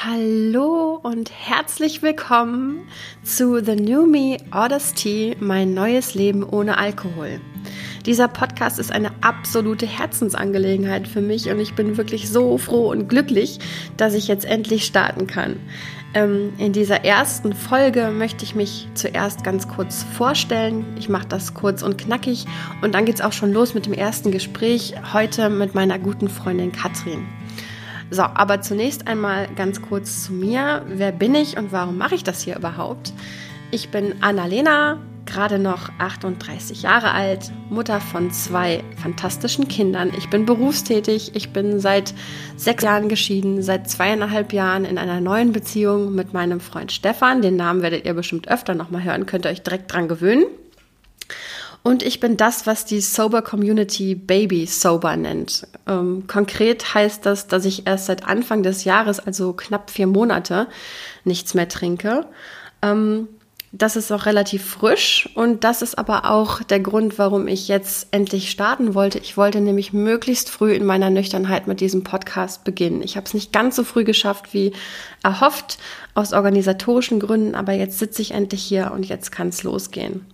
Hallo und herzlich willkommen zu The New Me Orders Tea, mein neues Leben ohne Alkohol. Dieser Podcast ist eine absolute Herzensangelegenheit für mich und ich bin wirklich so froh und glücklich, dass ich jetzt endlich starten kann. Ähm, in dieser ersten Folge möchte ich mich zuerst ganz kurz vorstellen. Ich mache das kurz und knackig und dann geht es auch schon los mit dem ersten Gespräch heute mit meiner guten Freundin Katrin. So, aber zunächst einmal ganz kurz zu mir. Wer bin ich und warum mache ich das hier überhaupt? Ich bin Annalena, gerade noch 38 Jahre alt, Mutter von zwei fantastischen Kindern. Ich bin berufstätig. Ich bin seit sechs Jahren geschieden, seit zweieinhalb Jahren in einer neuen Beziehung mit meinem Freund Stefan. Den Namen werdet ihr bestimmt öfter nochmal hören, könnt ihr euch direkt dran gewöhnen. Und ich bin das, was die Sober Community Baby Sober nennt. Ähm, konkret heißt das, dass ich erst seit Anfang des Jahres, also knapp vier Monate, nichts mehr trinke. Ähm, das ist auch relativ frisch und das ist aber auch der Grund, warum ich jetzt endlich starten wollte. Ich wollte nämlich möglichst früh in meiner Nüchternheit mit diesem Podcast beginnen. Ich habe es nicht ganz so früh geschafft wie erhofft aus organisatorischen Gründen, aber jetzt sitze ich endlich hier und jetzt kann es losgehen.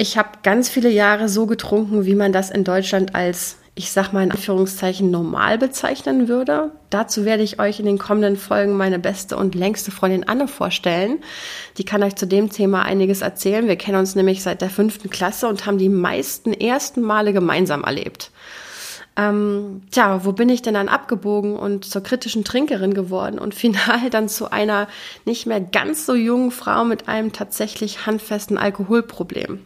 Ich habe ganz viele Jahre so getrunken, wie man das in Deutschland als, ich sag mal in Anführungszeichen, normal bezeichnen würde. Dazu werde ich euch in den kommenden Folgen meine beste und längste Freundin Anne vorstellen. Die kann euch zu dem Thema einiges erzählen. Wir kennen uns nämlich seit der fünften Klasse und haben die meisten ersten Male gemeinsam erlebt. Ähm, tja, wo bin ich denn dann abgebogen und zur kritischen Trinkerin geworden und final dann zu einer nicht mehr ganz so jungen Frau mit einem tatsächlich handfesten Alkoholproblem?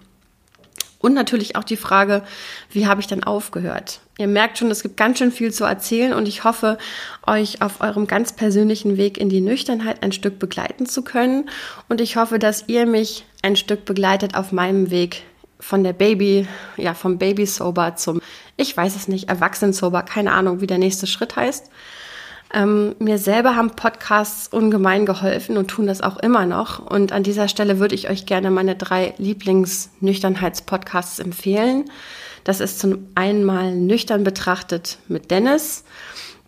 Und natürlich auch die Frage, wie habe ich dann aufgehört? Ihr merkt schon, es gibt ganz schön viel zu erzählen und ich hoffe, euch auf eurem ganz persönlichen Weg in die Nüchternheit ein Stück begleiten zu können. Und ich hoffe, dass ihr mich ein Stück begleitet auf meinem Weg von der Baby, ja, vom Baby Sober zum, ich weiß es nicht, Erwachsenen Sober, keine Ahnung, wie der nächste Schritt heißt. Ähm, mir selber haben Podcasts ungemein geholfen und tun das auch immer noch. Und an dieser Stelle würde ich euch gerne meine drei Lieblings-Nüchternheits-Podcasts empfehlen. Das ist zum einen mal nüchtern betrachtet mit Dennis,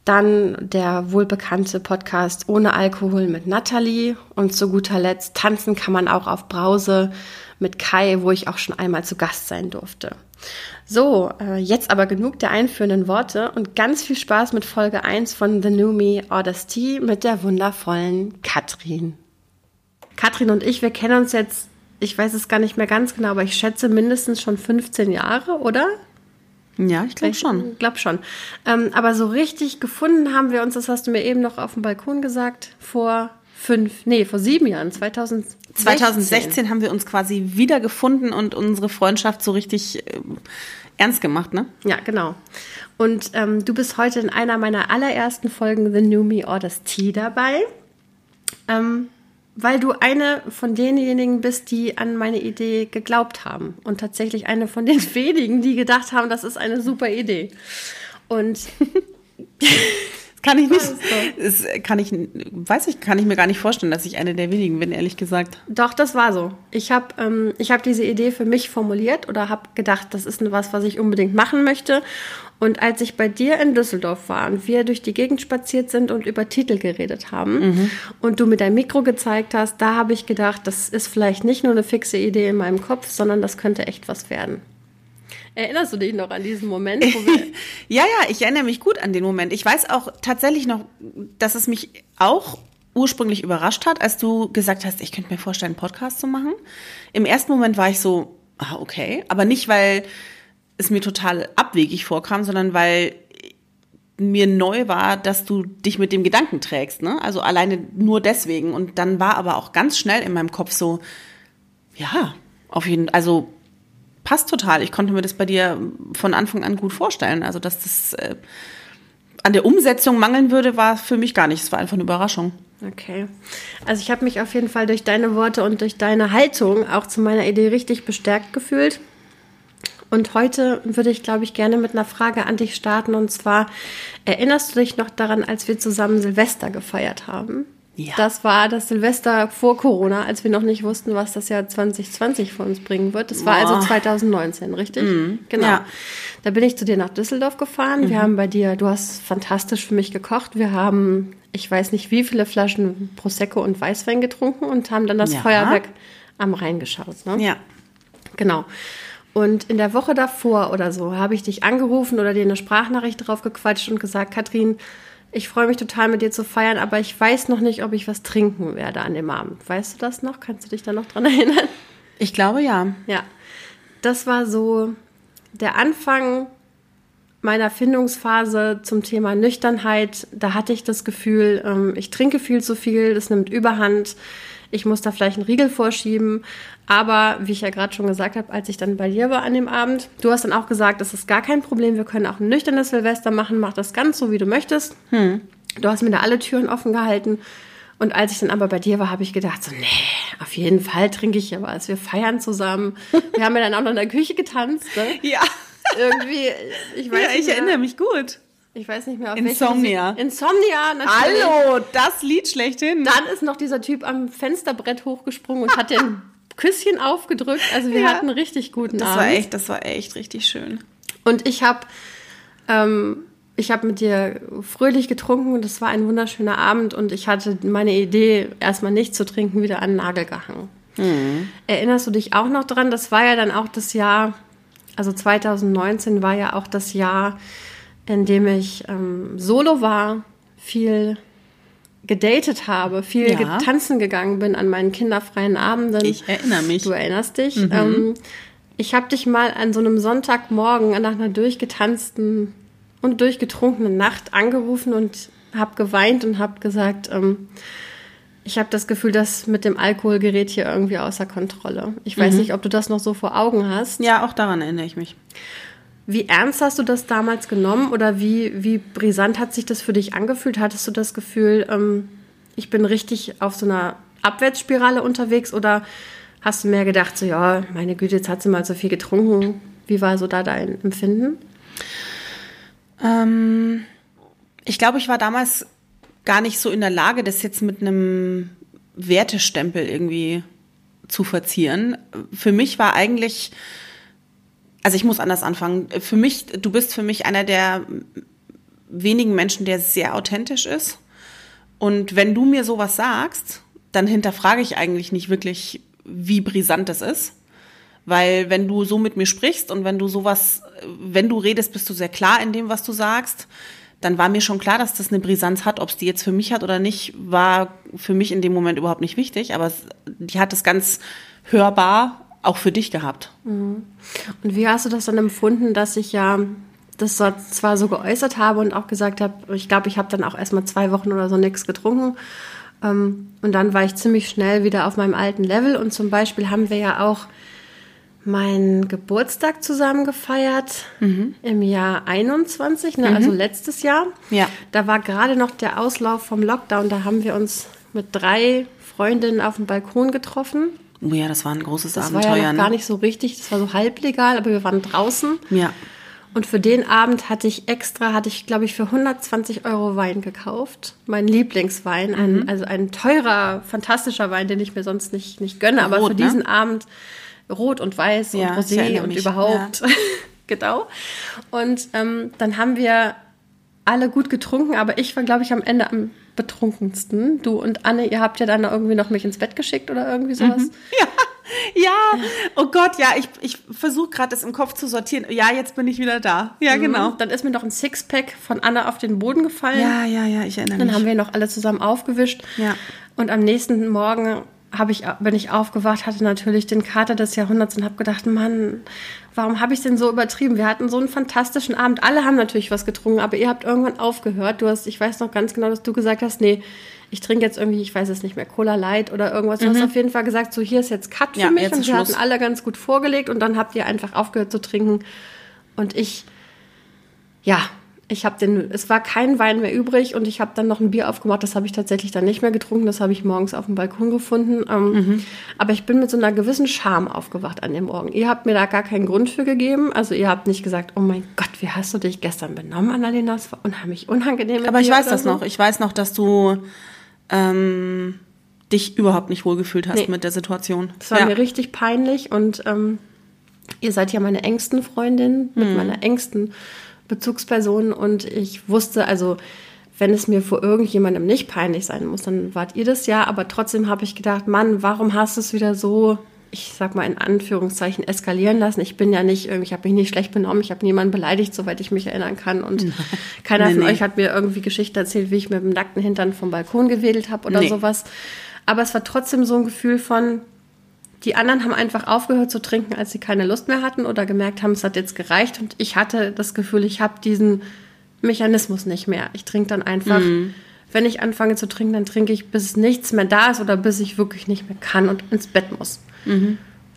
dann der wohlbekannte Podcast Ohne Alkohol mit Natalie und zu guter Letzt Tanzen kann man auch auf Brause mit Kai, wo ich auch schon einmal zu Gast sein durfte. So, äh, jetzt aber genug der einführenden Worte und ganz viel Spaß mit Folge 1 von The New Me Orders Tea mit der wundervollen Katrin. Katrin und ich, wir kennen uns jetzt, ich weiß es gar nicht mehr ganz genau, aber ich schätze mindestens schon 15 Jahre, oder? Ja, ich glaube schon. Ich glaube schon. Ähm, aber so richtig gefunden haben wir uns, das hast du mir eben noch auf dem Balkon gesagt, vor fünf, nee, vor sieben Jahren, 2016. 2016 haben wir uns quasi wiedergefunden und unsere Freundschaft so richtig äh, ernst gemacht, ne? Ja, genau. Und ähm, du bist heute in einer meiner allerersten Folgen The New Me Orders Tea dabei, ähm, weil du eine von denjenigen bist, die an meine Idee geglaubt haben und tatsächlich eine von den wenigen, die gedacht haben, das ist eine super Idee. Und Kann ich nicht. Das kann ich, weiß ich, kann ich mir gar nicht vorstellen, dass ich eine der wenigen bin, ehrlich gesagt. Doch, das war so. Ich habe ähm, ich hab diese Idee für mich formuliert oder habe gedacht, das ist was, was ich unbedingt machen möchte. Und als ich bei dir in Düsseldorf war und wir durch die Gegend spaziert sind und über Titel geredet haben mhm. und du mir dein Mikro gezeigt hast, da habe ich gedacht, das ist vielleicht nicht nur eine fixe Idee in meinem Kopf, sondern das könnte echt was werden. Erinnerst du dich noch an diesen Moment? ja, ja, ich erinnere mich gut an den Moment. Ich weiß auch tatsächlich noch, dass es mich auch ursprünglich überrascht hat, als du gesagt hast, ich könnte mir vorstellen, einen Podcast zu machen. Im ersten Moment war ich so, ah, okay, aber nicht, weil es mir total abwegig vorkam, sondern weil mir neu war, dass du dich mit dem Gedanken trägst, ne? Also alleine nur deswegen. Und dann war aber auch ganz schnell in meinem Kopf so, ja, auf jeden, also passt total. Ich konnte mir das bei dir von Anfang an gut vorstellen. Also, dass das äh, an der Umsetzung mangeln würde, war für mich gar nicht. Es war einfach eine Überraschung. Okay. Also ich habe mich auf jeden Fall durch deine Worte und durch deine Haltung auch zu meiner Idee richtig bestärkt gefühlt. Und heute würde ich, glaube ich, gerne mit einer Frage an dich starten. Und zwar, erinnerst du dich noch daran, als wir zusammen Silvester gefeiert haben? Ja. Das war das Silvester vor Corona, als wir noch nicht wussten, was das Jahr 2020 für uns bringen wird. Das war oh. also 2019, richtig? Mhm. Genau. Ja. Da bin ich zu dir nach Düsseldorf gefahren. Mhm. Wir haben bei dir, du hast fantastisch für mich gekocht. Wir haben, ich weiß nicht wie viele Flaschen Prosecco und Weißwein getrunken und haben dann das Ja. Feuerwerk am Rhein geschaut. Ne? Ja. Genau. Und in der Woche davor oder so habe ich dich angerufen oder dir eine Sprachnachricht drauf gequatscht und gesagt, Katrin, ich freue mich total mit dir zu feiern, aber ich weiß noch nicht, ob ich was trinken werde an dem Abend. Weißt du das noch? Kannst du dich da noch dran erinnern? Ich glaube ja. Ja. Das war so der Anfang meiner Findungsphase zum Thema Nüchternheit. Da hatte ich das Gefühl, ähm, ich trinke viel zu viel, das nimmt Überhand. Ich muss da vielleicht einen Riegel vorschieben. Aber wie ich ja gerade schon gesagt habe, als ich dann bei dir war an dem Abend, du hast dann auch gesagt, das ist gar kein Problem, wir können auch ein nüchternes Silvester machen, mach das ganz so, wie du möchtest. Du hast mir da alle Türen offen gehalten. Und als ich dann aber bei dir war, habe ich gedacht, so, nee, auf jeden Fall trinke ich ja was. Wir feiern zusammen. Wir haben ja dann auch noch in der Küche getanzt. Ne? Ja. Irgendwie, ich weiß Ja, nicht ich mehr, erinnere mich gut. Ich weiß nicht mehr, auf Insomnia. welche Insomnia, natürlich. Hallo, das Lied schlechthin. Dann ist noch dieser Typ am Fensterbrett hochgesprungen und hat den Küsschen aufgedrückt. Also wir Ja. hatten einen richtig guten Das Abend. war echt, das war echt richtig schön. Und ich habe ähm, ich habe mit dir fröhlich getrunken und es war ein wunderschöner Abend und ich hatte meine Idee, erstmal nicht zu trinken, wieder an den Nagel gehangen. Erinnerst du dich auch noch dran? Das war ja dann auch das Jahr, also 2019 war ja auch das Jahr, in dem ich ähm, solo war, viel gedatet habe, viel Ja. tanzen gegangen bin an meinen kinderfreien Abenden. Ich erinnere mich. Du erinnerst dich. Ähm, ich habe dich mal an so einem Sonntagmorgen nach einer durchgetanzten und durchgetrunkenen Nacht angerufen und habe geweint und habe gesagt, ähm, ich habe das Gefühl, das mit dem Alkohol gerät hier irgendwie außer Kontrolle. Ich weiß nicht, ob du das noch so vor Augen hast. Ja, auch daran erinnere ich mich. Wie ernst hast du das damals genommen oder wie, wie brisant hat sich das für dich angefühlt? Hattest du das Gefühl, ähm, ich bin richtig auf so einer Abwärtsspirale unterwegs oder hast du mehr gedacht, so ja, meine Güte, jetzt hat sie mal so viel getrunken. Wie war so da dein Empfinden? Ähm, ich glaube, ich war damals gar nicht so in der Lage, das jetzt mit einem Wertestempel irgendwie zu verzieren. Für mich war eigentlich, also ich muss anders anfangen. Für mich, du bist für mich einer der wenigen Menschen, der sehr authentisch ist. Und wenn du mir sowas sagst, dann hinterfrage ich eigentlich nicht wirklich, wie brisant das ist. Weil wenn du so mit mir sprichst und wenn du sowas, wenn du redest, bist du sehr klar in dem, was du sagst, dann war mir schon klar, dass das eine Brisanz hat. Ob es die jetzt für mich hat oder nicht, war für mich in dem Moment überhaupt nicht wichtig. Aber es, die hat es ganz hörbar auch für dich gehabt. Und wie hast du das dann empfunden, dass ich ja das zwar so geäußert habe und auch gesagt habe, ich glaube, ich habe dann auch erstmal zwei Wochen oder so nichts getrunken. Ähm, Und dann war ich ziemlich schnell wieder auf meinem alten Level. Und zum Beispiel haben wir ja auch meinen Geburtstag zusammen gefeiert im Jahr 21, ne, also letztes Jahr. Ja. Da war gerade noch der Auslauf vom Lockdown. Da haben wir uns mit drei Freundinnen auf dem Balkon getroffen. Oh ja, das war ein großes Das war Abenteuer. ja noch ne? gar nicht so richtig, das war so halblegal, aber wir waren draußen. Ja. Und für den Abend hatte ich extra, hatte ich, glaube ich, für 120 Euro Wein gekauft. Mein Lieblingswein, Mhm. ein, also ein teurer, fantastischer Wein, den ich mir sonst nicht, nicht gönne, aber Rot, für ne? diesen Abend rot und weiß Ja, und Rosé und überhaupt. genau. Und ähm, dann haben wir alle gut getrunken, aber ich war, glaube ich, am Ende am betrunkensten. Du und Anne, ihr habt ja dann irgendwie noch mich ins Bett geschickt oder irgendwie sowas. Ja, ja, oh Gott, ja, ich, ich versuche gerade das im Kopf zu sortieren. Ja, jetzt bin ich wieder da. Ja, genau. Dann ist mir noch ein Sixpack von Anne auf den Boden gefallen. Ja, ja, ja, ich erinnere Dann mich. haben wir noch alle zusammen aufgewischt. Ja. Und am nächsten Morgen habe ich, bin ich aufgewacht, hatte natürlich den Kater des Jahrhunderts und habe gedacht, Mann, warum habe ich denn so übertrieben? Wir hatten so einen fantastischen Abend. Alle haben natürlich was getrunken, aber ihr habt irgendwann aufgehört. Du hast, ich weiß noch ganz genau, dass du gesagt hast, nee, ich trinke jetzt irgendwie, ich weiß es nicht mehr, Cola Light oder irgendwas. Du hast auf jeden Fall gesagt, so hier ist jetzt Cut für Mhm. Ja, mich. und wir Schluss. hatten alle ganz gut vorgelegt und dann habt ihr einfach aufgehört zu trinken. Und ich, ja, ich habe den, es war kein Wein mehr übrig und ich habe dann noch ein Bier aufgemacht. Das habe ich tatsächlich dann nicht mehr getrunken. Das habe ich morgens auf dem Balkon gefunden. Ähm, Mhm. Aber ich bin mit so einer gewissen Scham aufgewacht an dem Morgen. Ihr habt mir da gar keinen Grund für gegeben. Also ihr habt nicht gesagt, oh mein Gott, wie hast du dich gestern benommen, Annalena? Das war unheimlich unangenehm. Aber ich weiß das so. noch. Ich weiß noch, dass du ähm, dich überhaupt nicht wohlgefühlt hast Nee. mit der Situation. Das war ja. mir richtig peinlich und ähm, ihr seid ja meine engsten Freundin, mit Mhm. meiner engsten Bezugsperson und ich wusste, also wenn es mir vor irgendjemandem nicht peinlich sein muss, dann wart ihr das ja, aber trotzdem habe ich gedacht, Mann, warum hast du es wieder so, ich sag mal in Anführungszeichen, eskalieren lassen? Ich bin ja nicht irgendwie, ich habe mich nicht schlecht benommen, ich habe niemanden beleidigt, soweit ich mich erinnern kann und keiner Nee, von nee. euch hat mir irgendwie Geschichten erzählt, wie ich mit dem nackten Hintern vom Balkon gewedelt habe oder Nee. sowas. Aber es war trotzdem so ein Gefühl von, die anderen haben einfach aufgehört zu trinken, als sie keine Lust mehr hatten oder gemerkt haben, es hat jetzt gereicht. Und ich hatte das Gefühl, ich habe diesen Mechanismus nicht mehr. Ich trinke dann einfach, wenn ich anfange zu trinken, dann trinke ich, bis nichts mehr da ist oder bis ich wirklich nicht mehr kann und ins Bett muss.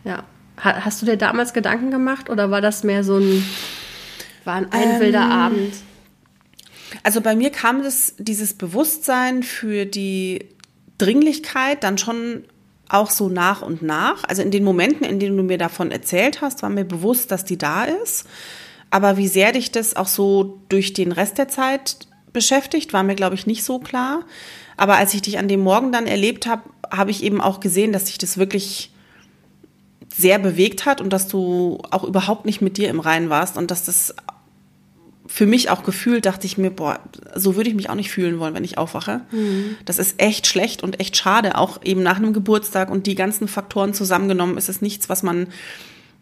Ja. Ha- Hast du dir damals Gedanken gemacht oder war das mehr so ein, war ein, ein wilder Abend? Also bei mir kam das, dieses Bewusstsein für die Dringlichkeit dann schon auch so nach und nach. Also in den Momenten, in denen du mir davon erzählt hast, war mir bewusst, dass die da ist. Aber wie sehr dich das auch so durch den Rest der Zeit beschäftigt, war mir, glaube ich, nicht so klar. Aber als ich dich an dem Morgen dann erlebt habe, habe ich eben auch gesehen, dass sich das wirklich sehr bewegt hat und dass du auch überhaupt nicht mit dir im Reinen warst und dass das für mich auch gefühlt, dachte ich mir, boah, so würde ich mich auch nicht fühlen wollen, wenn ich aufwache. Das ist echt schlecht und echt schade, auch eben nach einem Geburtstag und die ganzen Faktoren zusammengenommen ist es nichts, was man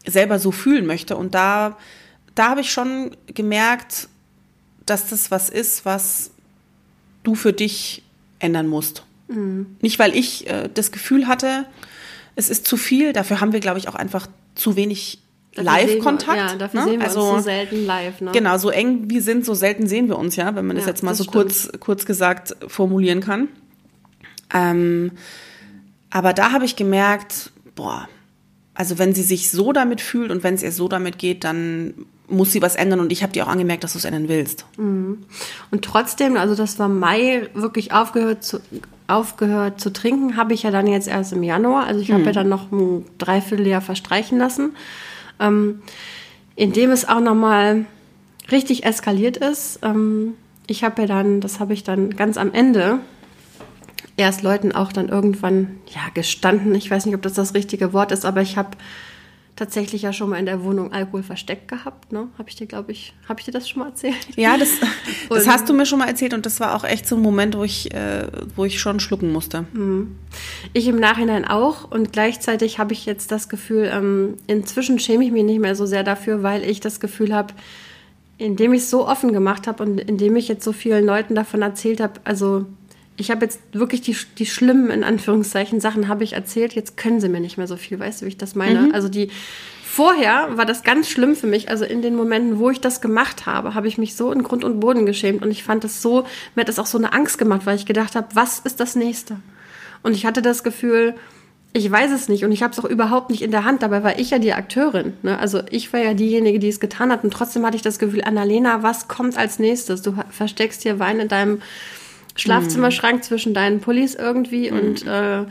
selber so fühlen möchte. Und da, da habe ich schon gemerkt, dass das was ist, was du für dich ändern musst. Nicht, weil ich äh, das Gefühl hatte, es ist zu viel, dafür haben wir, glaube ich, auch einfach zu wenig Live-Kontakt. Ja, dafür ne? sehen wir also, uns so selten live. Ne? Genau, so eng wir sind, so selten sehen wir uns ja, wenn man das Ja, jetzt mal das so kurz, kurz gesagt formulieren kann. Ähm, aber da habe ich gemerkt, boah, also wenn sie sich so damit fühlt und wenn es ihr so damit geht, dann muss sie was ändern und ich habe dir auch angemerkt, dass du es ändern willst. Und trotzdem, also das war Mai, wirklich aufgehört zu, aufgehört zu trinken, habe ich ja dann jetzt erst im Januar. Also ich habe ja dann noch ein Dreivierteljahr verstreichen lassen, ähm, in dem es auch nochmal richtig eskaliert ist. Ähm, ich habe ja dann, das habe ich dann ganz am Ende erst Leuten auch dann irgendwann, ja, gestanden. Ich weiß nicht, ob das das richtige Wort ist, aber ich habe tatsächlich ja schon mal in der Wohnung Alkohol versteckt gehabt. Ne? Habe ich dir, glaube ich, habe ich dir das schon mal erzählt? Ja, das, das hast du mir schon mal erzählt und das war auch echt so ein Moment, wo ich, äh, wo ich schon schlucken musste. Ich im Nachhinein auch und gleichzeitig habe ich jetzt das Gefühl, ähm, inzwischen schäme ich mich nicht mehr so sehr dafür, weil ich das Gefühl habe, indem ich es so offen gemacht habe und indem ich jetzt so vielen Leuten davon erzählt habe, also ich habe jetzt wirklich die, die schlimmen, in Anführungszeichen, Sachen habe ich erzählt, jetzt können sie mir nicht mehr so viel, weißt du, wie ich das meine? Also die, vorher war das ganz schlimm für mich, also in den Momenten, wo ich das gemacht habe, habe ich mich so in Grund und Boden geschämt und ich fand das so, mir hat das auch so eine Angst gemacht, weil ich gedacht habe, was ist das Nächste? Und ich hatte das Gefühl, ich weiß es nicht und ich habe es auch überhaupt nicht in der Hand. Dabei war ich ja die Akteurin. Ne? Also ich war ja diejenige, die es getan hat. Und trotzdem hatte ich das Gefühl, Annalena, was kommt als nächstes? Du versteckst hier Wein in deinem Schlafzimmerschrank zwischen deinen Pullis irgendwie und äh,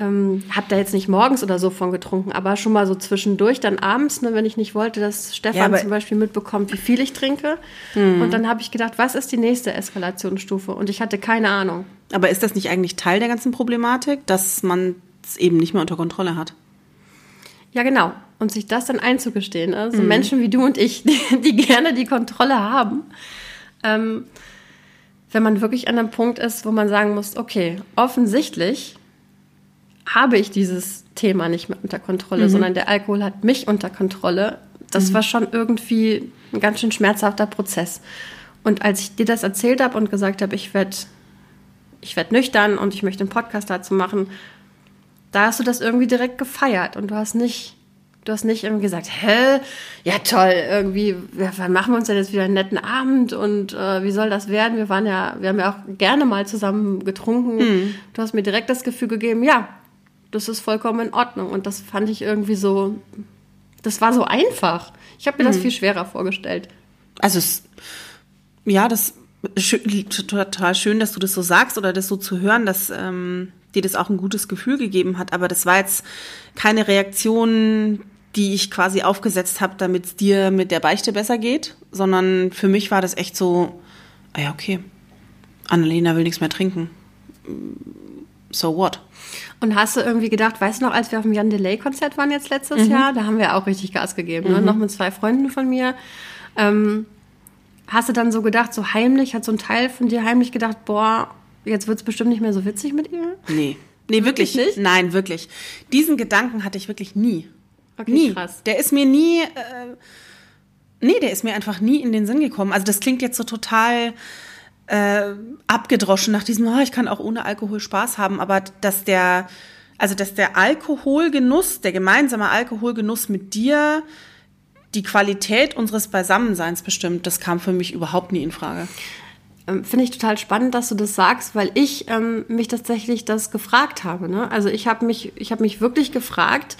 ähm, hab da jetzt nicht morgens oder so von getrunken, aber schon mal so zwischendurch, dann abends, ne, wenn ich nicht wollte, dass Stefan Ja, zum Beispiel mitbekommt, wie viel ich trinke. Und dann habe ich gedacht, was ist die nächste Eskalationsstufe? Und ich hatte keine Ahnung. Aber ist das nicht eigentlich Teil der ganzen Problematik, dass man es eben nicht mehr unter Kontrolle hat? Ja, genau. Und sich das dann einzugestehen. Ne? So Menschen wie du und ich, die, die gerne die Kontrolle haben. Ähm, wenn man wirklich an einem Punkt ist, wo man sagen muss, okay, offensichtlich habe ich dieses Thema nicht mehr unter Kontrolle, sondern der Alkohol hat mich unter Kontrolle. Das war schon irgendwie ein ganz schön schmerzhafter Prozess. Und als ich dir das erzählt habe und gesagt habe, ich werde ich werd nüchtern und ich möchte einen Podcast dazu machen, da hast du das irgendwie direkt gefeiert und du hast nicht, du hast nicht irgendwie gesagt, hä, ja toll, irgendwie, wann machen wir uns denn jetzt wieder einen netten Abend und äh, wie soll das werden? Wir waren ja, wir haben ja auch gerne mal zusammen getrunken. Du hast mir direkt das Gefühl gegeben, ja, das ist vollkommen in Ordnung und das fand ich irgendwie so, das war so einfach. Ich habe mir das viel schwerer vorgestellt. Also es, ja, das schön, total schön, dass du das so sagst oder das so zu hören, dass ähm, dir das auch ein gutes Gefühl gegeben hat. Aber das war jetzt keine Reaktion, die ich quasi aufgesetzt habe, damit es dir mit der Beichte besser geht, sondern für mich war das echt so, ah ja, okay, Annalena will nichts mehr trinken. so what? Und hast du irgendwie gedacht, weißt du noch, als wir auf dem Jan Delay-Konzert waren jetzt letztes mhm. Jahr, da haben wir auch richtig Gas gegeben, ne? mhm. ne? noch mit zwei Freunden von mir. Ähm, hast du dann so gedacht, so heimlich, hat so ein Teil von dir heimlich gedacht, boah, jetzt wird es bestimmt nicht mehr so witzig mit ihr? Nee. Nee, wirklich, wirklich nicht. Nein, wirklich. Diesen Gedanken hatte ich wirklich nie. Okay, nie. krass. Der ist mir nie, äh, nee, der ist mir einfach nie in den Sinn gekommen. Also das klingt jetzt so total äh, abgedroschen nach diesem, oh, ich kann auch ohne Alkohol Spaß haben, aber dass der, also dass der Alkoholgenuss, der gemeinsame Alkoholgenuss mit dir die Qualität unseres Beisammenseins bestimmt, das kam für mich überhaupt nie in Frage. Ähm, Finde ich total spannend, dass du das sagst, weil ich ähm, mich tatsächlich das gefragt habe. Ne? Also ich habe mich, ich habe mich wirklich gefragt,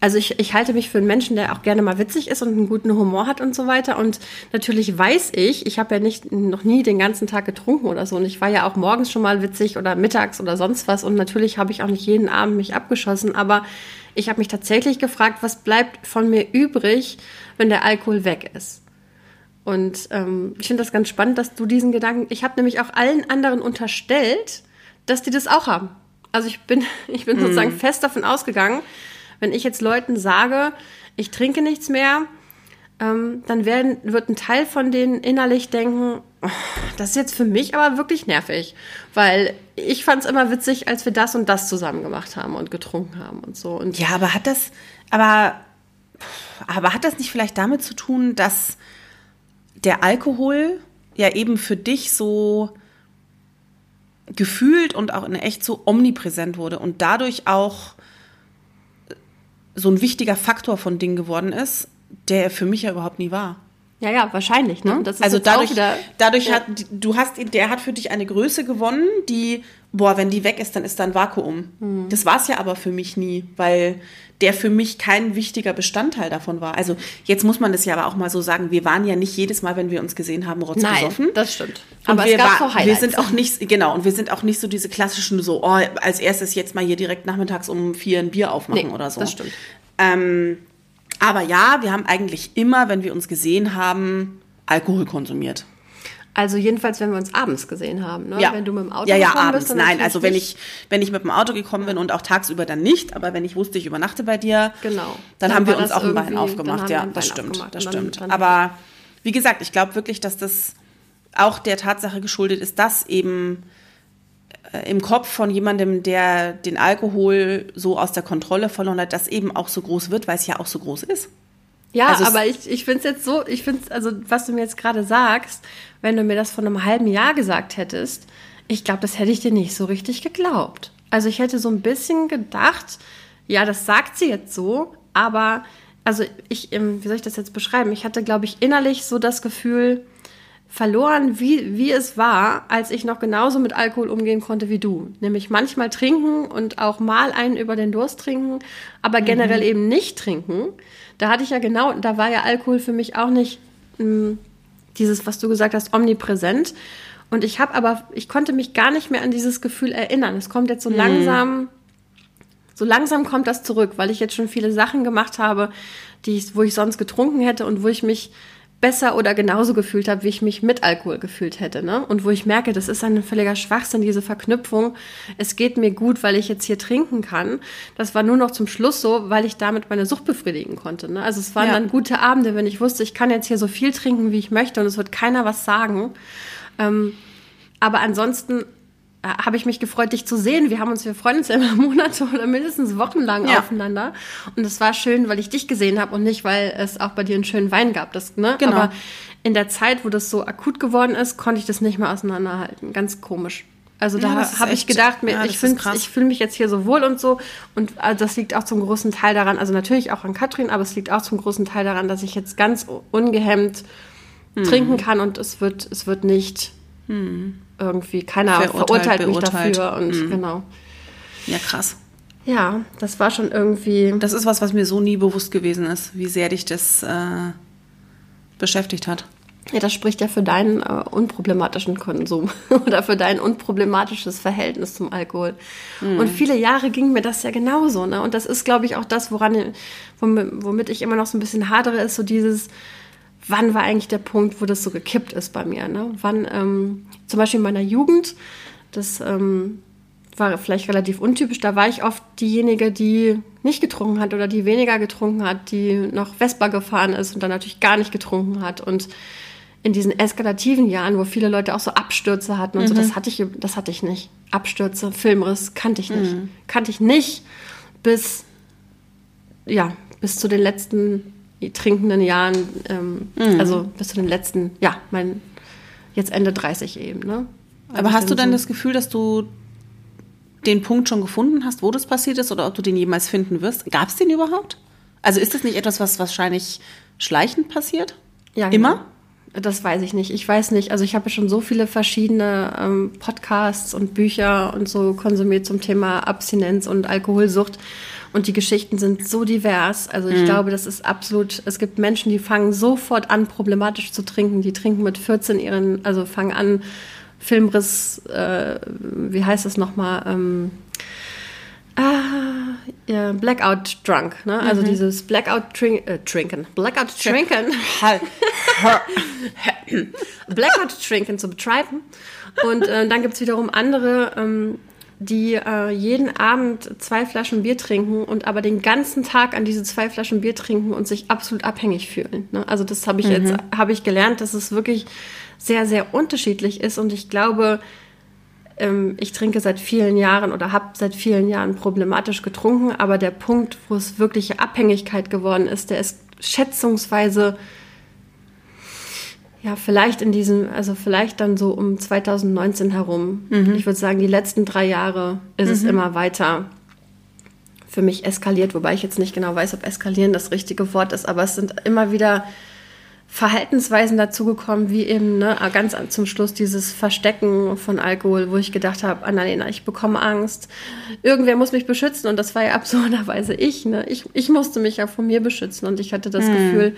also ich, ich halte mich für einen Menschen, der auch gerne mal witzig ist und einen guten Humor hat und so weiter. Und natürlich weiß ich, ich habe ja nicht noch nie den ganzen Tag getrunken oder so. Und ich war ja auch morgens schon mal witzig oder mittags oder sonst was. Und natürlich habe ich auch nicht jeden Abend mich abgeschossen. Aber ich habe mich tatsächlich gefragt, was bleibt von mir übrig, wenn der Alkohol weg ist. Und ähm, ich finde das ganz spannend, dass du diesen Gedanken. Ich habe nämlich auch allen anderen unterstellt, dass die das auch haben. Also ich bin, ich bin mm. sozusagen fest davon ausgegangen, wenn ich jetzt Leuten sage, ich trinke nichts mehr, ähm, dann werden, wird ein Teil von denen innerlich denken, oh, das ist jetzt für mich aber wirklich nervig, weil ich fand es immer witzig, als wir das und das zusammen gemacht haben und getrunken haben und so. Und ja, aber hat das, aber, aber hat das nicht vielleicht damit zu tun, dass der Alkohol ja eben für dich so gefühlt und auch in echt so omnipräsent wurde und dadurch auch so ein wichtiger Faktor von Dingen geworden ist, der für mich ja überhaupt nie war. Ja, ja, wahrscheinlich, ne? also dadurch, dadurch ja. hat, du hast, der hat für dich eine Größe gewonnen, die, boah, wenn die weg ist, dann ist da ein Vakuum. Mhm. Das war es ja aber für mich nie, weil der für mich kein wichtiger Bestandteil davon war. Also jetzt muss man das ja aber auch mal so sagen, wir waren ja nicht jedes Mal, wenn wir uns gesehen haben, rotzbesoffen. Nein, das stimmt. Und aber wir, war, wir sind auch nicht, genau, und wir sind auch nicht so diese klassischen so, oh, als erstes jetzt mal hier direkt nachmittags um vier ein Bier aufmachen nee, oder so. das stimmt. Ähm, aber ja, wir haben eigentlich immer, wenn wir uns gesehen haben, Alkohol konsumiert. Also jedenfalls, wenn wir uns abends gesehen haben, ne? Ja. Wenn du mit dem Auto ja, ja, gekommen abends. bist. Nein, also wenn ich, wenn ich mit dem Auto gekommen bin und auch tagsüber dann nicht, aber wenn ich wusste, ich übernachte bei dir, genau. dann, dann haben wir uns auch ein Bein aufgemacht. Ja, das stimmt, das stimmt. Dann, dann aber wie gesagt, ich glaube wirklich, dass das auch der Tatsache geschuldet ist, dass eben im Kopf von jemandem, der den Alkohol so aus der Kontrolle verloren hat, das eben auch so groß wird, weil es ja auch so groß ist. Ja, also aber ich, ich finde es jetzt so, ich finde also was du mir jetzt gerade sagst, wenn du mir das vor einem halben Jahr gesagt hättest, ich glaube, das hätte ich dir nicht so richtig geglaubt. Also ich hätte so ein bisschen gedacht, ja, das sagt sie jetzt so, aber also ich, ähm, wie soll ich das jetzt beschreiben? Ich hatte, glaube ich, innerlich so das Gefühl, verloren, wie, wie es war, als ich noch genauso mit Alkohol umgehen konnte wie du. Nämlich manchmal trinken und auch mal einen über den Durst trinken, aber generell mhm. eben nicht trinken. Da hatte ich ja genau, da war ja Alkohol für mich auch nicht mh, hm, dieses, was du gesagt hast, omnipräsent. Und ich habe aber, ich konnte mich gar nicht mehr an dieses Gefühl erinnern. Es kommt jetzt so mhm. langsam, so langsam kommt das zurück, weil ich jetzt schon viele Sachen gemacht habe, die ich, wo ich sonst getrunken hätte und wo ich mich besser oder genauso gefühlt habe, wie ich mich mit Alkohol gefühlt hätte. Ne? Und wo ich merke, das ist ein völliger Schwachsinn, diese Verknüpfung. Es geht mir gut, weil ich jetzt hier trinken kann. Das war nur noch zum Schluss so, weil ich damit meine Sucht befriedigen konnte. Ne? Also es waren ja. dann gute Abende, wenn ich wusste, ich kann jetzt hier so viel trinken, wie ich möchte und es wird keiner was sagen. Ähm, aber ansonsten habe ich mich gefreut, dich zu sehen. Wir haben uns, wir freuen uns ja immer Monate oder mindestens wochenlang ja. aufeinander. Und es war schön, weil ich dich gesehen habe und nicht, weil es auch bei dir einen schönen Wein gab. Das, ne? Genau. Aber in der Zeit, wo das so akut geworden ist, konnte ich das nicht mehr auseinanderhalten. Ganz komisch. Also da ja, habe ich gedacht, mir, ja, ich, ich fühle mich jetzt hier so wohl und so. Und also das liegt auch zum großen Teil daran, also natürlich auch an Katrin, aber es liegt auch zum großen Teil daran, dass ich jetzt ganz ungehemmt hm. trinken kann und es wird, es wird nicht hm irgendwie, keiner verurteilt, verurteilt mich beurteilt. dafür und mhm. genau. Ja, krass. Ja, das war schon irgendwie. Das ist was, was mir so nie bewusst gewesen ist, wie sehr dich das äh, beschäftigt hat. Ja, das spricht ja für deinen äh, unproblematischen Konsum oder für dein unproblematisches Verhältnis zum Alkohol. Mhm. Und viele Jahre ging mir das ja genauso. Ne? Und das ist, glaube ich, auch das, woran, womit ich immer noch so ein bisschen hadere, ist so dieses, wann war eigentlich der Punkt, wo das so gekippt ist bei mir? Ne? Wann, ähm, zum Beispiel in meiner Jugend, das, ähm, war vielleicht relativ untypisch. Da war ich oft diejenige, die nicht getrunken hat oder die weniger getrunken hat, die noch Vespa gefahren ist und dann natürlich gar nicht getrunken hat. Und in diesen eskalativen Jahren, wo viele Leute auch so Abstürze hatten und mhm. so, das hatte ich, das hatte ich nicht. Abstürze, Filmriss, kannte ich nicht. Mhm. Kannte ich nicht bis, ja, bis zu den letzten trinkenden Jahren, ähm, mhm. also bis zu den letzten, ja, mein, jetzt Ende 30 eben, ne? Also Aber hast du denn so das Gefühl, dass du den Punkt schon gefunden hast, wo das passiert ist oder ob du den jemals finden wirst? Gab es den überhaupt? Also ist das nicht etwas, was wahrscheinlich schleichend passiert? Ja, immer. Genau. Das weiß ich nicht. Ich weiß nicht. Also ich habe schon so viele verschiedene ähm, Podcasts und Bücher und so konsumiert zum Thema Abstinenz und Alkoholsucht. Und die Geschichten sind so divers. Also ich mhm. glaube, das ist absolut, es gibt Menschen, die fangen sofort an, problematisch zu trinken. Die trinken mit 14 ihren, also fangen an, Filmriss, äh, wie heißt das nochmal? Ähm, ah, ja, Blackout Drunk, ne? Also mhm. dieses Blackout trink, äh, Trinken. Blackout Trinken. Blackout Trinken zu betreiben. Und äh, dann gibt es wiederum andere, ähm, die äh, jeden Abend zwei Flaschen Bier trinken und aber den ganzen Tag an diese zwei Flaschen Bier trinken und sich absolut abhängig fühlen. Ne? Also das habe ich mhm. jetzt, habe ich gelernt, dass es wirklich sehr, sehr unterschiedlich ist. Und ich glaube, ähm, ich trinke seit vielen Jahren oder habe seit vielen Jahren problematisch getrunken, aber der Punkt, wo es wirkliche Abhängigkeit geworden ist, der ist schätzungsweise ja, vielleicht in diesem, also vielleicht dann so um 2019 herum. Mhm. Ich würde sagen, die letzten drei Jahre ist mhm. es immer weiter für mich eskaliert, wobei ich jetzt nicht genau weiß, ob eskalieren das richtige Wort ist, aber es sind immer wieder Verhaltensweisen dazugekommen, wie eben ne, ganz zum Schluss dieses Verstecken von Alkohol, wo ich gedacht habe, Annalena, ich bekomme Angst. Irgendwer muss mich beschützen und das war ja absurderweise ich. Ne? Ich, ich musste mich ja von mir beschützen und ich hatte das mhm. Gefühl,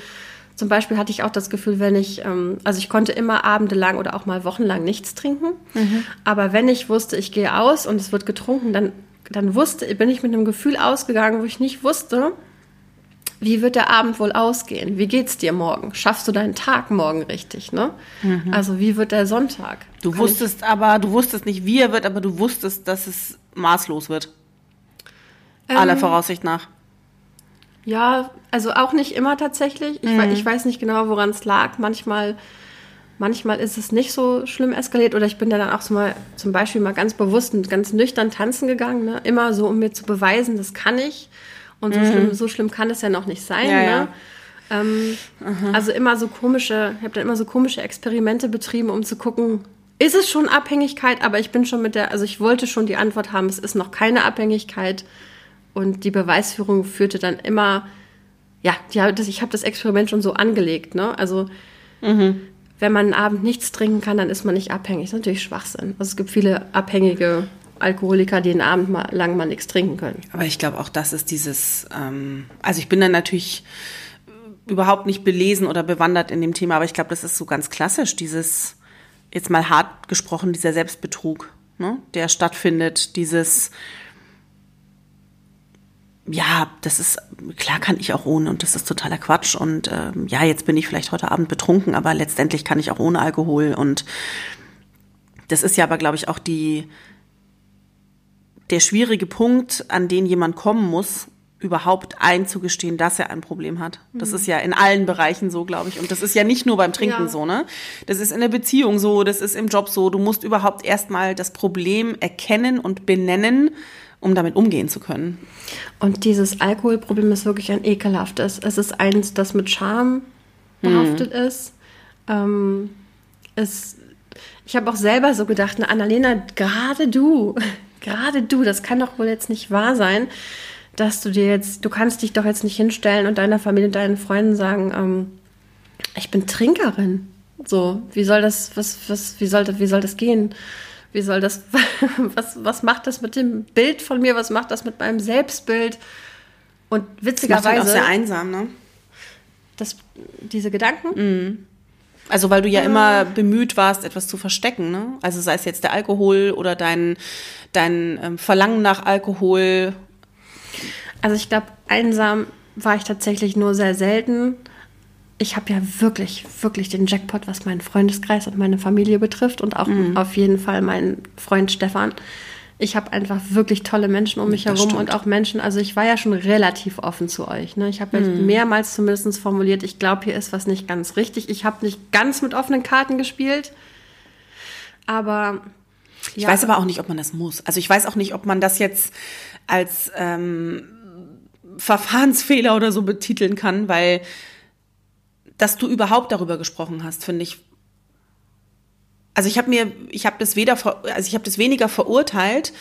zum Beispiel hatte ich auch das Gefühl, wenn ich, ähm, also ich konnte immer abendelang oder auch mal wochenlang nichts trinken, mhm. aber wenn ich wusste, ich gehe aus und es wird getrunken, dann, dann wusste, bin ich mit einem Gefühl ausgegangen, wo ich nicht wusste, wie wird der Abend wohl ausgehen? Wie geht's dir morgen? Schaffst du deinen Tag morgen richtig, ne? Mhm. Also wie wird der Sonntag? Du Kann wusstest aber, du wusstest nicht, wie er wird, aber du wusstest, dass es maßlos wird. Ähm, Aller Voraussicht nach. Ja, also auch nicht immer tatsächlich. Ich, mhm. ich weiß nicht genau, woran es lag. Manchmal, manchmal ist es nicht so schlimm eskaliert oder ich bin dann auch so mal zum Beispiel mal ganz bewusst und ganz nüchtern tanzen gegangen, ne? Immer so, um mir zu beweisen, das kann ich. Und so, mhm. schlimm, so schlimm kann es ja noch nicht sein. Ja, ne? ja. Ähm, also immer so komische, ich habe dann immer so komische Experimente betrieben, um zu gucken, ist es schon Abhängigkeit? Aber ich bin schon mit der, also ich wollte schon die Antwort haben, es ist noch keine Abhängigkeit. Und die Beweisführung führte dann immer, ja, ja das, ich habe das Experiment schon so angelegt. Ne? Also mhm. wenn man einen Abend nichts trinken kann, dann ist man nicht abhängig. Das ist natürlich Schwachsinn. Also es gibt viele abhängige Alkoholiker, die den Abend mal, lang mal nichts trinken können. Aber ich glaube auch, das ist dieses, ähm, also ich bin dann natürlich überhaupt nicht belesen oder bewandert in dem Thema, aber ich glaube, das ist so ganz klassisch, dieses, jetzt mal hart gesprochen, dieser Selbstbetrug, ne, der stattfindet, dieses, ja, das ist, klar kann ich auch ohne und das ist totaler Quatsch und ähm, ja, jetzt bin ich vielleicht heute Abend betrunken, aber letztendlich kann ich auch ohne Alkohol und das ist ja aber, glaube ich, auch die, der schwierige Punkt, an den jemand kommen muss, überhaupt einzugestehen, dass er ein Problem hat. Das ist ja in allen Bereichen so, glaube ich. Und das ist ja nicht nur beim Trinken ja. so, ne? Das ist in der Beziehung so, das ist im Job so. Du musst überhaupt erstmal das Problem erkennen und benennen, um damit umgehen zu können. Und dieses Alkoholproblem ist wirklich ein ekelhaftes. Es ist eins, das mit Scham behaftet hm. ist. Ähm, es, ich habe auch selber so gedacht, Annalena, gerade du, gerade du, das kann doch wohl jetzt nicht wahr sein, dass du dir jetzt, du kannst dich doch jetzt nicht hinstellen und deiner Familie, deinen Freunden sagen, ähm, ich bin Trinkerin. So, wie soll das, was, was, wie soll das, wie soll das gehen? Wie soll das, was, was macht das mit dem Bild von mir? Was macht das mit meinem Selbstbild? Und witzigerweise. Das macht halt auch sehr einsam, ne? Das, diese Gedanken. Mhm. Also weil du ja, ja immer bemüht warst, etwas zu verstecken, ne? Also sei es jetzt der Alkohol oder dein, dein ähm, Verlangen nach Alkohol. Also ich glaube, einsam war ich tatsächlich nur sehr selten. Ich habe ja wirklich, wirklich den Jackpot, was meinen Freundeskreis und meine Familie betrifft und auch mhm. auf jeden Fall meinen Freund Stefan. ich habe einfach wirklich tolle Menschen um mich Das herum stimmt. und auch Menschen, also ich war ja schon relativ offen zu euch. Ne? Ich habe ja Mhm. mehrmals zumindest formuliert, ich glaube, hier ist was nicht ganz richtig. Ich habe nicht ganz mit offenen Karten gespielt, aber Ich weiß aber auch nicht, ob man das muss. Also ich weiß auch nicht, ob man das jetzt als ähm, Verfahrensfehler oder so betiteln kann, weil dass du überhaupt darüber gesprochen hast, finde ich. Also ich habe mir, ich habe das weder, also ich habe das weniger verurteilt,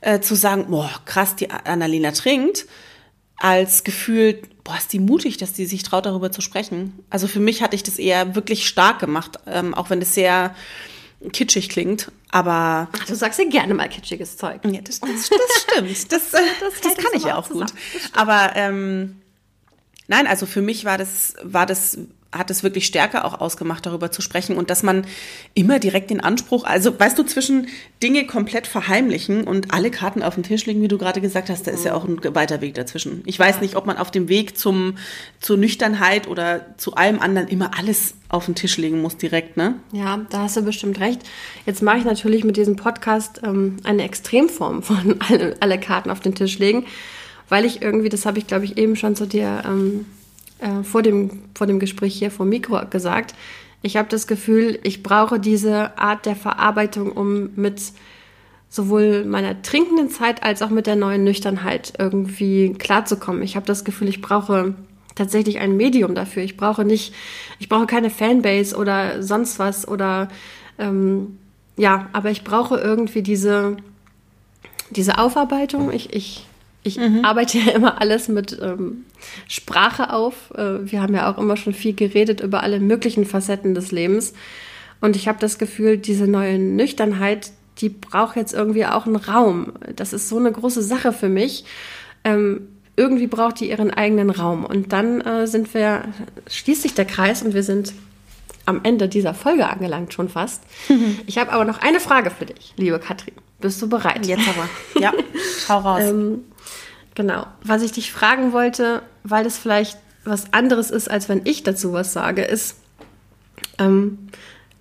äh, zu sagen, boah, krass, die Annalena trinkt, als gefühlt, boah, ist die mutig, dass die sich traut, darüber zu sprechen. Also für mich hatte ich das eher wirklich stark gemacht, ähm, auch wenn es sehr kitschig klingt, aber Ach, du sagst ja gerne mal kitschiges Zeug. ja, das, das, das stimmt. Das, äh, das, hält kann uns ich ja auch gut. zusammen. Das Aber ähm, nein, also für mich war das, war das, hat es wirklich stärker auch ausgemacht, darüber zu sprechen und dass man immer direkt den Anspruch, also weißt du, zwischen Dinge komplett verheimlichen und alle Karten auf den Tisch legen, wie du gerade gesagt hast, da ist ja auch ein weiter Weg dazwischen. Ich weiß nicht, ob man auf dem Weg zum, zur Nüchternheit oder zu allem anderen immer alles auf den Tisch legen muss direkt, ne? Ja, da hast du bestimmt recht. Jetzt mache ich natürlich mit diesem Podcast ähm, eine Extremform von alle, alle Karten auf den Tisch legen, weil ich irgendwie, das habe ich glaube ich eben schon zu dir ähm, äh, vor, dem, vor dem Gespräch hier vor Mikro gesagt, ich habe das Gefühl, ich brauche diese Art der Verarbeitung, um mit sowohl meiner trinkenden Zeit als auch mit der neuen Nüchternheit irgendwie klarzukommen. Ich habe das Gefühl, ich brauche tatsächlich ein Medium dafür. Ich brauche nicht, ich brauche keine Fanbase oder sonst was oder ähm, ja, aber ich brauche irgendwie diese, diese Aufarbeitung. Ich, ich, ich arbeite ja immer alles mit ähm, Sprache auf. Äh, wir haben ja auch immer schon viel geredet über alle möglichen Facetten des Lebens. Und ich habe das Gefühl, diese neue Nüchternheit, die braucht jetzt irgendwie auch einen Raum. Das ist so eine große Sache für mich. Ähm, irgendwie braucht die ihren eigenen Raum. Und dann äh, sind wir, schließt sich der Kreis und wir sind am Ende dieser Folge angelangt schon fast. Ich habe aber noch eine Frage für dich, liebe Katrin. Bist du bereit? Jetzt aber. Ja, schau raus. Ähm, genau. Was ich dich fragen wollte, weil das vielleicht was anderes ist, als wenn ich dazu was sage, ist, ähm,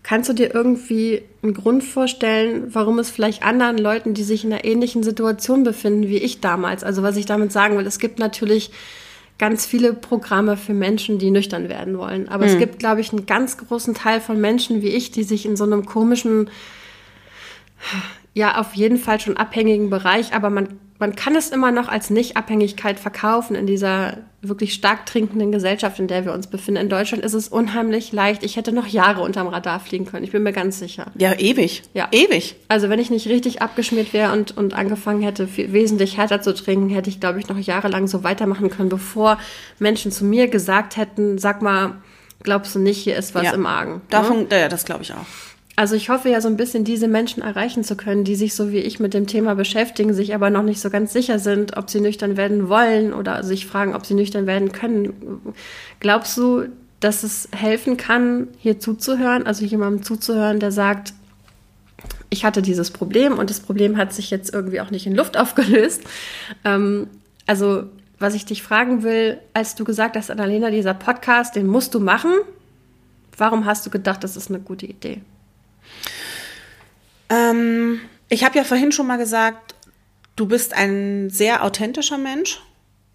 kannst du dir irgendwie einen Grund vorstellen, warum es vielleicht anderen Leuten, die sich in einer ähnlichen Situation befinden wie ich damals, also was ich damit sagen will, es gibt natürlich ganz viele Programme für Menschen, die nüchtern werden wollen. Aber es gibt, glaube ich, einen ganz großen Teil von Menschen wie ich, die sich in so einem komischen ja, auf jeden Fall schon abhängigen Bereich, aber man, man kann es immer noch als Nicht-Abhängigkeit verkaufen in dieser wirklich stark trinkenden Gesellschaft, in der wir uns befinden. In Deutschland ist es unheimlich leicht. Ich hätte noch Jahre unterm Radar fliegen können, ich bin mir ganz sicher. ja, ewig. Ja. Ewig. Also wenn ich nicht richtig abgeschmiert wäre und, und angefangen hätte, viel, wesentlich härter zu trinken, hätte ich, glaube ich, noch jahrelang so weitermachen können, bevor Menschen zu mir gesagt hätten, sag mal, glaubst du nicht, hier ist was Ja. im Argen. ne? Davon, ja, das glaube ich auch. Also ich hoffe ja so ein bisschen diese Menschen erreichen zu können, die sich so wie ich mit dem Thema beschäftigen, sich aber noch nicht so ganz sicher sind, ob sie nüchtern werden wollen oder sich fragen, ob sie nüchtern werden können. Glaubst du, dass es helfen kann, hier zuzuhören, also jemandem zuzuhören, der sagt, ich hatte dieses Problem und das Problem hat sich jetzt irgendwie auch nicht in Luft aufgelöst. Ähm, also was ich dich fragen will, als du gesagt hast, Annalena, dieser Podcast, den musst du machen. Warum hast du gedacht, das ist eine gute Idee? Ähm, ich habe ja vorhin schon mal gesagt, du bist ein sehr authentischer Mensch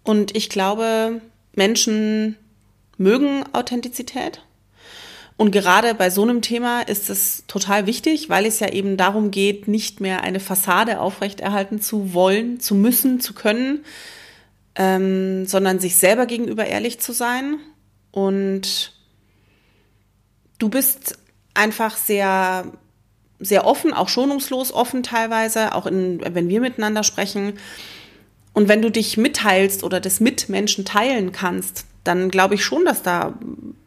und ich glaube, Menschen mögen Authentizität. Und gerade bei so einem Thema ist es total wichtig, weil es ja eben darum geht, nicht mehr eine Fassade aufrechterhalten zu wollen, zu müssen, zu können, ähm, sondern sich selber gegenüber ehrlich zu sein. Und du bist einfach sehr, sehr offen, auch schonungslos offen teilweise, auch in, wenn wir miteinander sprechen. Und wenn du dich mitteilst oder das mit Menschen teilen kannst, dann glaube ich schon, dass da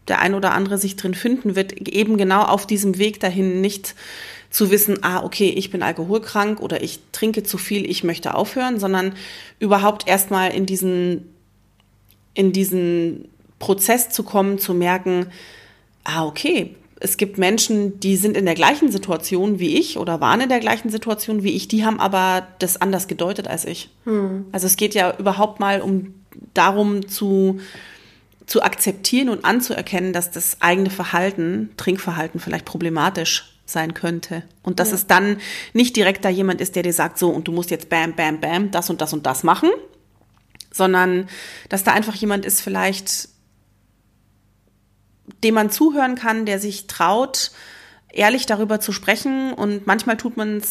der ein oder andere sich drin finden wird, eben genau auf diesem Weg dahin nicht zu wissen, ah, okay, ich bin alkoholkrank oder ich trinke zu viel, ich möchte aufhören, sondern überhaupt erstmal in diesen, in diesen Prozess zu kommen, zu merken, ah, okay, es gibt Menschen, die sind in der gleichen Situation wie ich oder waren in der gleichen Situation wie ich, die haben aber das anders gedeutet als ich. Also es geht ja überhaupt mal um darum zu, zu akzeptieren und anzuerkennen, dass das eigene Verhalten, Trinkverhalten vielleicht problematisch sein könnte. Und dass Ja. es dann nicht direkt da jemand ist, der dir sagt, so, und du musst jetzt bam, bam, bam, das und das und das machen, sondern dass da einfach jemand ist, vielleicht, dem man zuhören kann, der sich traut, ehrlich darüber zu sprechen. Und manchmal tut man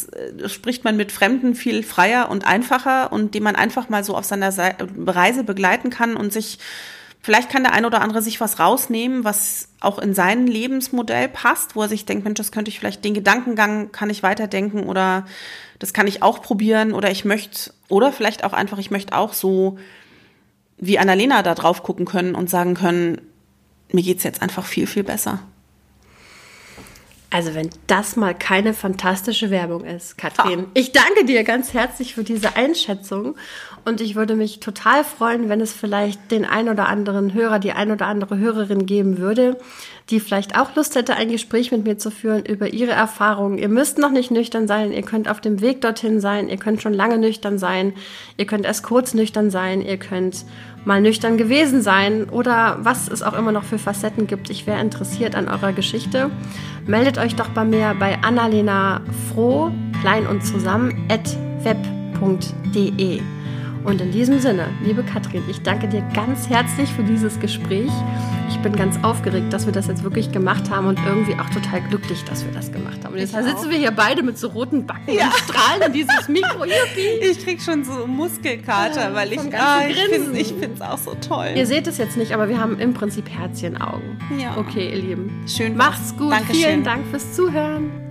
spricht man mit Fremden viel freier und einfacher und den man einfach mal so auf seiner Sei- Reise begleiten kann und sich vielleicht kann der ein oder andere sich was rausnehmen, was auch in sein Lebensmodell passt, wo er sich denkt, Mensch, das könnte ich vielleicht den Gedankengang kann ich weiterdenken oder das kann ich auch probieren oder ich möchte oder vielleicht auch einfach ich möchte auch so wie Annalena da drauf gucken können und sagen können, mir geht's jetzt einfach viel viel besser. Also wenn das mal keine fantastische Werbung ist, Katrin. Ich danke dir ganz herzlich für diese Einschätzung und ich würde mich total freuen, wenn es vielleicht den ein oder anderen Hörer, die ein oder andere Hörerin geben würde, die vielleicht auch Lust hätte, ein Gespräch mit mir zu führen über ihre Erfahrungen. Ihr müsst noch nicht nüchtern sein, ihr könnt auf dem Weg dorthin sein, ihr könnt schon lange nüchtern sein, ihr könnt erst kurz nüchtern sein, ihr könnt mal nüchtern gewesen sein oder was es auch immer noch für Facetten gibt. Ich wäre interessiert an eurer Geschichte. Meldet euch doch bei mir bei Annalena Froh, klein und zusammen, at web.de. Und in diesem Sinne, liebe Katrin, ich danke dir ganz herzlich für dieses Gespräch. Ich bin ganz aufgeregt, dass wir das jetzt wirklich gemacht haben und irgendwie auch total glücklich, dass wir das gemacht haben. Und jetzt sitzen wir hier beide mit so roten Backen und strahlen in dieses Mikro. Yuppie. Ich krieg schon so Muskelkater, Ja, weil ich, ah, ich finde ich find's auch so toll. Ihr seht es jetzt nicht, aber wir haben im Prinzip Herzchenaugen. Ja. Okay, ihr Lieben. Schön. Macht's gut. Dankeschön. Vielen Dank fürs Zuhören.